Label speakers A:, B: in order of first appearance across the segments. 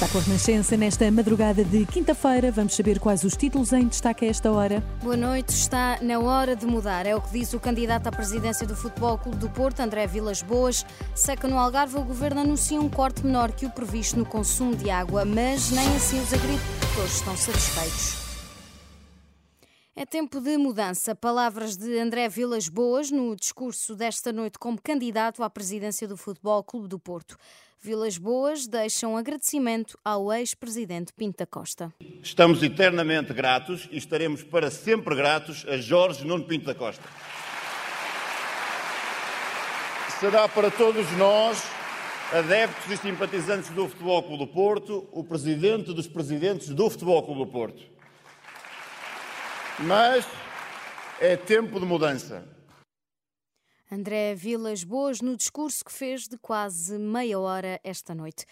A: Está com a Renascença nesta madrugada de quinta-feira. Vamos saber quais os títulos em destaque a esta hora.
B: Boa noite. Está na hora de mudar. É o que diz o candidato à presidência do Futebol Clube do Porto, André Vilas Boas. Seca no Algarve, o governo anuncia um corte menor que o previsto no consumo de água, mas nem assim os agricultores estão satisfeitos. É tempo de mudança. Palavras de André Vilas Boas no discurso desta noite como candidato à presidência do Futebol Clube do Porto. Vilas Boas deixa um agradecimento ao ex-presidente Pinta Costa.
C: Estamos eternamente gratos e estaremos para sempre gratos a Jorge Nuno Pinta Costa. Será para todos nós, adeptos e simpatizantes do Futebol Clube do Porto, o presidente dos presidentes do Futebol Clube do Porto. Mas é tempo de mudança.
B: André Vilas Boas no discurso que fez de quase meia hora esta noite.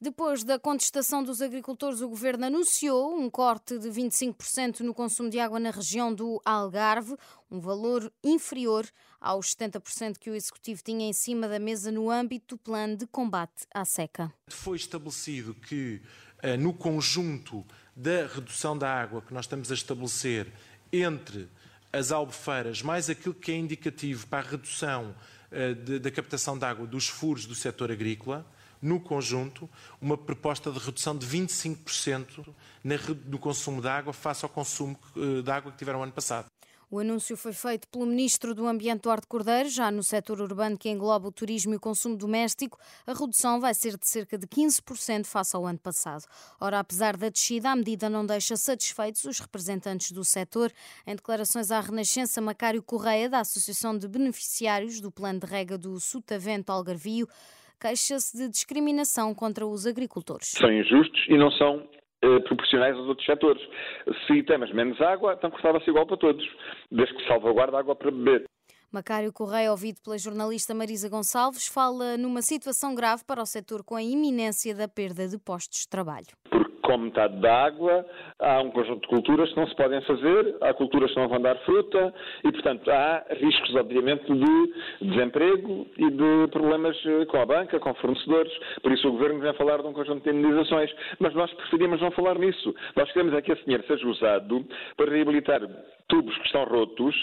B: Depois da contestação dos agricultores, o governo anunciou um corte de 25% no consumo de água na região do Algarve, um valor inferior aos 70% que o executivo tinha em cima da mesa no âmbito do plano de combate à seca.
D: Foi estabelecido que, eh, no conjunto da redução da água que nós estamos a estabelecer entre as albufeiras, mais aquilo que é indicativo para a redução uh, da captação de água dos furos do setor agrícola, no conjunto, uma proposta de redução de 25% no consumo de água face ao consumo uh, de água que tiveram ano passado.
B: O anúncio foi feito pelo Ministro do Ambiente Duarte Cordeiro, já no setor urbano que engloba o turismo e o consumo doméstico, a redução vai ser de cerca de 15% face ao ano passado. Ora, apesar da descida, a medida não deixa satisfeitos os representantes do setor. Em declarações à Renascença, Macário Correia, da Associação de Beneficiários do Plano de Rega do Sotavento Algarvio, queixa-se de discriminação contra os agricultores.
E: São injustos e não são proporcionais aos outros setores. Se temos menos água, então custava-se igual para todos, desde que salvaguarda água para beber.
B: Macário Correia, ouvido pela jornalista Marisa Gonçalves, fala numa situação grave para o setor com a iminência da perda de postos de trabalho.
E: Porque com metade da água, há um conjunto de culturas que não se podem fazer, há culturas que não vão dar fruta e, portanto, há riscos, obviamente, de desemprego e de problemas eh, com a banca, com fornecedores. Por isso o Governo vem falar de um conjunto de indenizações. Mas nós preferimos não falar nisso. Nós queremos é que esse dinheiro seja usado para reabilitar tubos que estão rotos,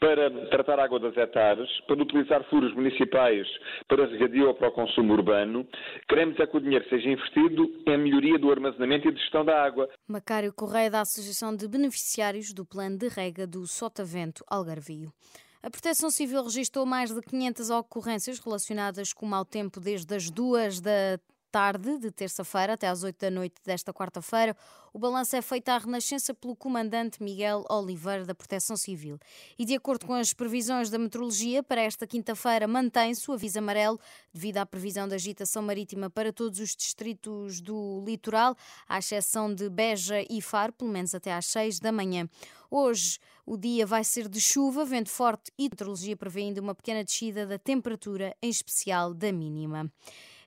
E: para tratar água das hectares, para utilizar furos municipais para regadio ou para o consumo urbano. Queremos é que o dinheiro seja investido em melhoria do armazenamento e de gestão da água.
B: Macário Correia, da Associação de Beneficiários do Plano de Rega do Sotavento Algarvio. A Proteção Civil registrou mais de 500 ocorrências relacionadas com o mau tempo desde as duas da tarde de terça-feira até às 8 da noite desta quarta-feira. O balanço é feito à Renascença pelo comandante Miguel Oliveira da Proteção Civil. E de acordo com as previsões da meteorologia, para esta quinta-feira mantém-se o aviso amarelo devido à previsão de agitação marítima para todos os distritos do litoral, à exceção de Beja e Faro, pelo menos até às 6 da manhã. Hoje o dia vai ser de chuva, vento forte e meteorologia prevê ainda uma pequena descida da temperatura, em especial da mínima.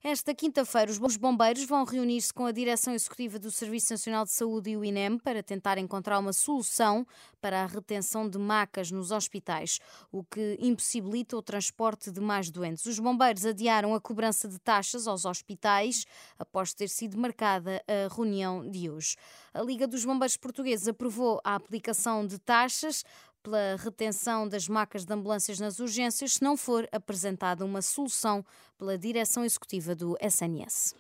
B: Esta quinta-feira, os bombeiros vão reunir-se com a Direção Executiva do Serviço Nacional de Saúde e o INEM para tentar encontrar uma solução para a retenção de macas nos hospitais, o que impossibilita o transporte de mais doentes. Os bombeiros adiaram a cobrança de taxas aos hospitais após ter sido marcada a reunião de hoje. A Liga dos Bombeiros Portugueses aprovou a aplicação de taxas pela retenção das macas de ambulâncias nas urgências se não for apresentada uma solução pela direção executiva do SNS.